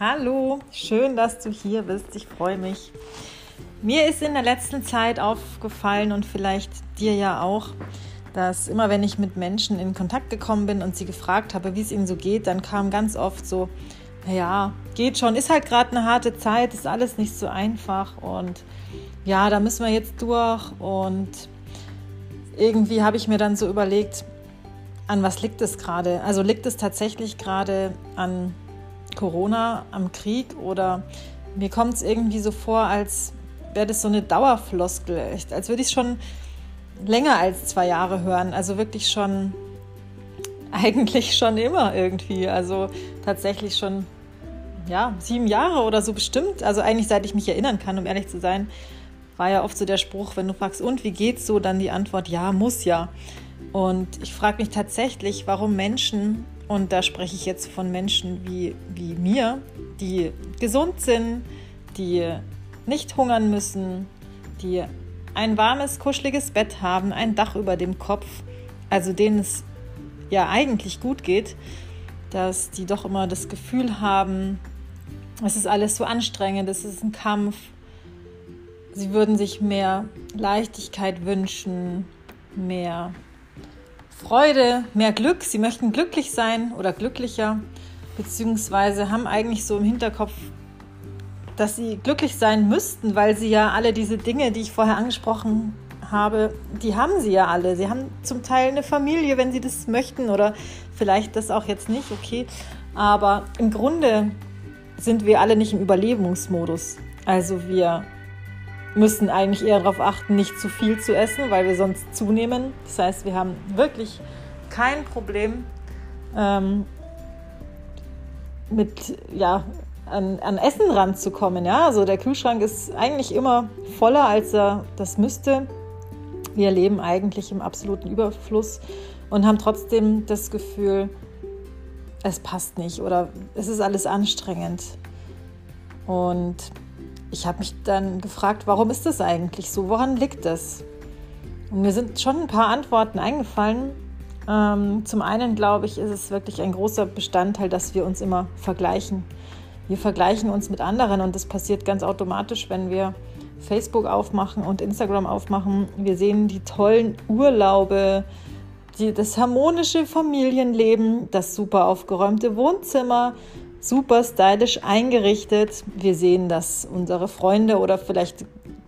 Hallo, schön, dass du hier bist. Ich freue mich. Mir ist in der letzten Zeit aufgefallen und vielleicht dir ja auch, dass immer wenn ich mit Menschen in Kontakt gekommen bin und sie gefragt habe, wie es ihnen so geht, dann kam ganz oft so, ja, geht schon, ist halt gerade eine harte Zeit, ist alles nicht so einfach und ja, da müssen wir jetzt durch und irgendwie habe ich mir dann so überlegt, an was liegt es gerade? Also liegt es tatsächlich gerade an Corona, am Krieg oder mir kommt es irgendwie so vor, als wäre das so eine Dauerfloskel, als würde ich es schon länger als zwei Jahre hören. Also wirklich schon, eigentlich schon immer irgendwie. Also tatsächlich schon, ja, sieben Jahre oder so bestimmt. Also eigentlich seit ich mich erinnern kann, um ehrlich zu sein, war ja oft so der Spruch, wenn du fragst, und wie geht's so, dann die Antwort, ja, muss ja. Und ich frage mich tatsächlich, warum Menschen und da spreche ich jetzt von Menschen wie, wie mir, die gesund sind, die nicht hungern müssen, die ein warmes, kuscheliges Bett haben, ein Dach über dem Kopf, also denen es ja eigentlich gut geht, dass die doch immer das Gefühl haben, es ist alles so anstrengend, es ist ein Kampf. Sie würden sich mehr Leichtigkeit wünschen, mehr Freude, mehr Glück. Sie möchten glücklich sein oder glücklicher, beziehungsweise haben eigentlich so im Hinterkopf, dass sie glücklich sein müssten, weil sie ja alle diese Dinge, die ich vorher angesprochen habe, die haben sie ja alle. Sie haben zum Teil eine Familie, wenn sie das möchten oder vielleicht das auch jetzt nicht, okay. Aber im Grunde sind wir alle nicht im Überlebensmodus. Also wir müssen eigentlich eher darauf achten, nicht zu viel zu essen, weil wir sonst zunehmen. Das heißt, wir haben wirklich kein Problem ähm, mit ja, an, an, Essen ranzukommen. Ja? Also der Kühlschrank ist eigentlich immer voller, als er das müsste. Wir leben eigentlich im absoluten Überfluss und haben trotzdem das Gefühl, es passt nicht oder es ist alles anstrengend. Und ich habe mich dann gefragt, warum ist das eigentlich so? Woran liegt das? Und mir sind schon ein paar Antworten eingefallen. Ähm, zum einen glaube ich, ist es wirklich ein großer Bestandteil, dass wir uns immer vergleichen. Wir vergleichen uns mit anderen und das passiert ganz automatisch, wenn wir Facebook aufmachen und Instagram aufmachen. Wir sehen die tollen Urlaube, die, das harmonische Familienleben, das super aufgeräumte Wohnzimmer, super stylisch eingerichtet. Wir sehen, dass unsere Freunde oder vielleicht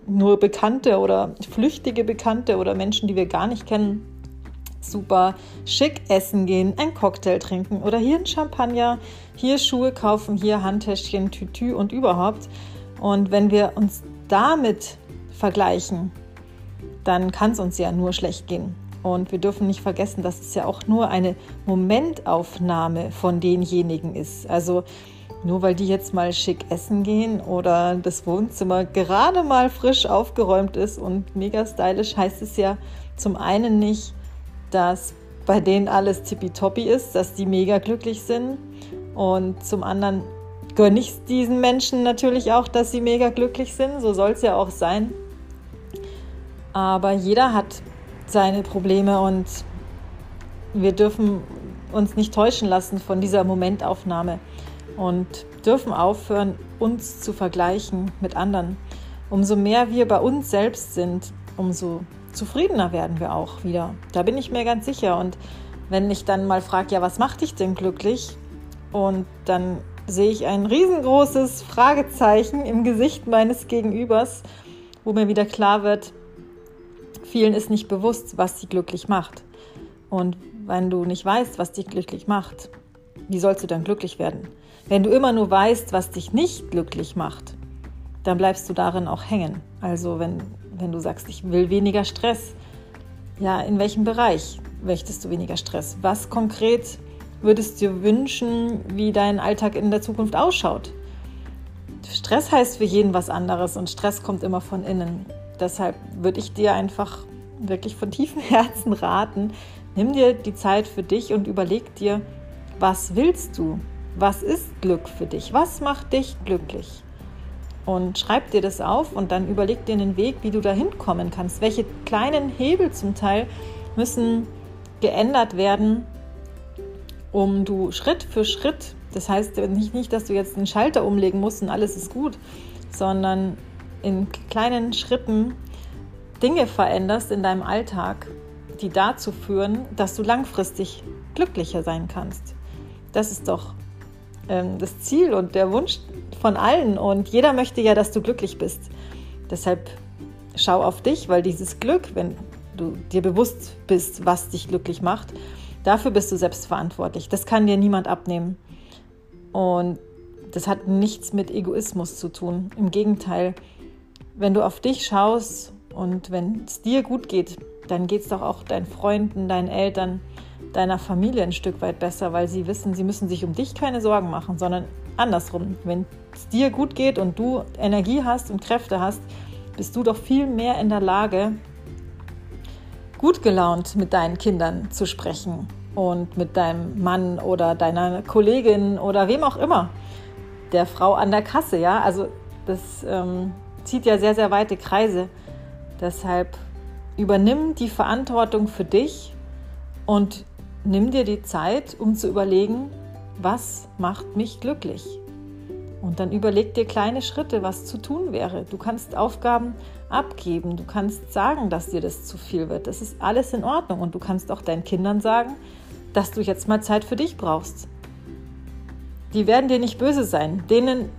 nur Bekannte oder flüchtige Bekannte oder Menschen, die wir gar nicht kennen, super schick essen gehen, ein Cocktail trinken oder hier ein Champagner, hier Schuhe kaufen, hier Handtäschchen, Tütü und überhaupt. Und wenn wir uns damit vergleichen, dann kann es uns ja nur schlecht gehen. Und wir dürfen nicht vergessen, dass es ja auch nur eine Momentaufnahme von denjenigen ist. Also nur weil die jetzt mal schick essen gehen oder das Wohnzimmer gerade mal frisch aufgeräumt ist und mega stylisch, heißt es ja zum einen nicht, dass bei denen alles tippitoppi ist, dass die mega glücklich sind. Und zum anderen gönne ich diesen Menschen natürlich auch, dass sie mega glücklich sind. So soll es ja auch sein. Aber jeder hat seine Probleme und wir dürfen uns nicht täuschen lassen von dieser Momentaufnahme und dürfen aufhören, uns zu vergleichen mit anderen. Umso mehr wir bei uns selbst sind, umso zufriedener werden wir auch wieder. Da bin ich mir ganz sicher. Und wenn ich dann mal frage, ja, was macht dich denn glücklich? Und dann sehe ich ein riesengroßes Fragezeichen im Gesicht meines Gegenübers, wo mir wieder klar wird, Vielen ist nicht bewusst, was sie glücklich macht. Und wenn du nicht weißt, was dich glücklich macht, wie sollst du dann glücklich werden? Wenn du immer nur weißt, was dich nicht glücklich macht, dann bleibst du darin auch hängen. Also wenn, wenn du sagst, ich will weniger Stress, ja, in welchem Bereich möchtest du weniger Stress? Was konkret würdest du dir wünschen, wie dein Alltag in der Zukunft ausschaut? Stress heißt für jeden was anderes und Stress kommt immer von innen deshalb würde ich dir einfach wirklich von tiefem Herzen raten, nimm dir die Zeit für dich und überleg dir, was willst du? Was ist Glück für dich? Was macht dich glücklich? Und schreib dir das auf und dann überleg dir einen Weg, wie du da hinkommen kannst. Welche kleinen Hebel zum Teil müssen geändert werden, um du Schritt für Schritt Das heißt nicht, nicht, dass du jetzt einen Schalter umlegen musst und alles ist gut, sondern in kleinen Schritten Dinge veränderst in deinem Alltag, die dazu führen, dass du langfristig glücklicher sein kannst. Das ist doch ähm, das Ziel und der Wunsch von allen. Und jeder möchte ja, dass du glücklich bist. Deshalb schau auf dich, weil dieses Glück, wenn du dir bewusst bist, was dich glücklich macht, dafür bist du selbst verantwortlich. Das kann dir niemand abnehmen. Und das hat nichts mit Egoismus zu tun. Im Gegenteil, wenn du auf dich schaust und wenn es dir gut geht, dann geht es doch auch deinen Freunden, deinen Eltern, deiner Familie ein Stück weit besser, weil sie wissen, sie müssen sich um dich keine Sorgen machen, sondern andersrum. Wenn es dir gut geht und du Energie hast und Kräfte hast, bist du doch viel mehr in der Lage, gut gelaunt mit deinen Kindern zu sprechen und mit deinem Mann oder deiner Kollegin oder wem auch immer, der Frau an der Kasse, ja. Also das ähm, zieht ja sehr, sehr weite Kreise. Deshalb übernimm die Verantwortung für dich und nimm dir die Zeit, um zu überlegen, was macht mich glücklich? Und dann überleg dir kleine Schritte, was zu tun wäre. Du kannst Aufgaben abgeben, du kannst sagen, dass dir das zu viel wird. Das ist alles in Ordnung. Und du kannst auch deinen Kindern sagen, dass du jetzt mal Zeit für dich brauchst. Die werden dir nicht böse sein. Denen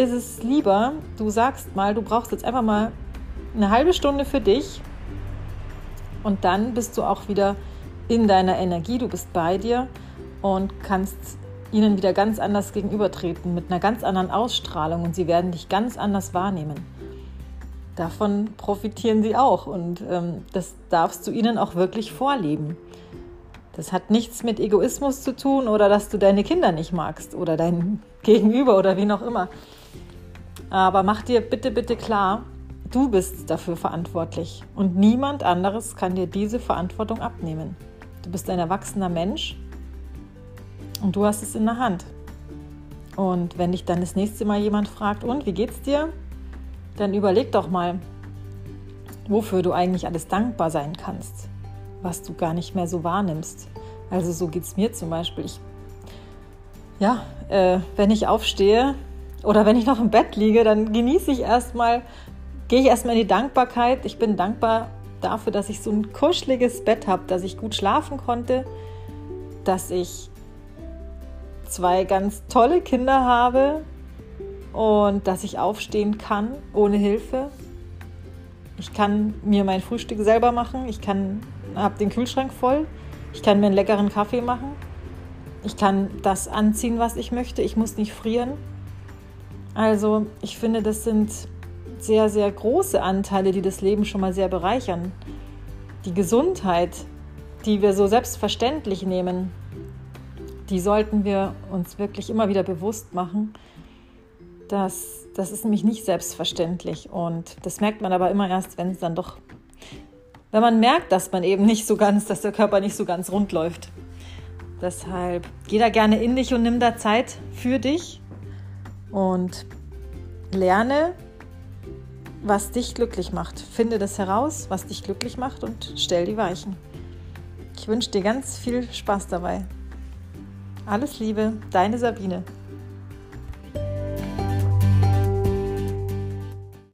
ist es lieber, du sagst mal, du brauchst jetzt einfach mal eine halbe Stunde für dich und dann bist du auch wieder in deiner Energie, du bist bei dir und kannst ihnen wieder ganz anders gegenübertreten, mit einer ganz anderen Ausstrahlung und sie werden dich ganz anders wahrnehmen. Davon profitieren sie auch und ähm, das darfst du ihnen auch wirklich vorleben. Das hat nichts mit Egoismus zu tun oder dass du deine Kinder nicht magst oder dein Gegenüber oder wie noch immer. Aber mach dir bitte, bitte klar, du bist dafür verantwortlich und niemand anderes kann dir diese Verantwortung abnehmen. Du bist ein erwachsener Mensch und du hast es in der Hand. Und wenn dich dann das nächste Mal jemand fragt, und wie geht's dir? Dann überleg doch mal, wofür du eigentlich alles dankbar sein kannst, was du gar nicht mehr so wahrnimmst. Also so geht es mir zum Beispiel. Ich, ja, äh, wenn ich aufstehe, oder wenn ich noch im Bett liege, dann genieße ich erstmal, gehe ich erstmal in die Dankbarkeit. Ich bin dankbar dafür, dass ich so ein kuscheliges Bett habe, dass ich gut schlafen konnte, dass ich zwei ganz tolle Kinder habe und dass ich aufstehen kann ohne Hilfe. Ich kann mir mein Frühstück selber machen. Ich kann, habe den Kühlschrank voll. Ich kann mir einen leckeren Kaffee machen. Ich kann das anziehen, was ich möchte. Ich muss nicht frieren. Also ich finde, das sind sehr, sehr große Anteile, die das Leben schon mal sehr bereichern. Die Gesundheit, die wir so selbstverständlich nehmen, die sollten wir uns wirklich immer wieder bewusst machen. dass das ist nämlich nicht selbstverständlich. Und das merkt man aber immer erst, wenn es dann doch, wenn man merkt, dass man eben nicht so ganz, dass der Körper nicht so ganz rund läuft. Deshalb geh da gerne in dich und nimm da Zeit für dich und lerne, was dich glücklich macht. Finde das heraus, was dich glücklich macht und stell die Weichen. Ich wünsche dir ganz viel Spaß dabei. Alles Liebe, deine Sabine.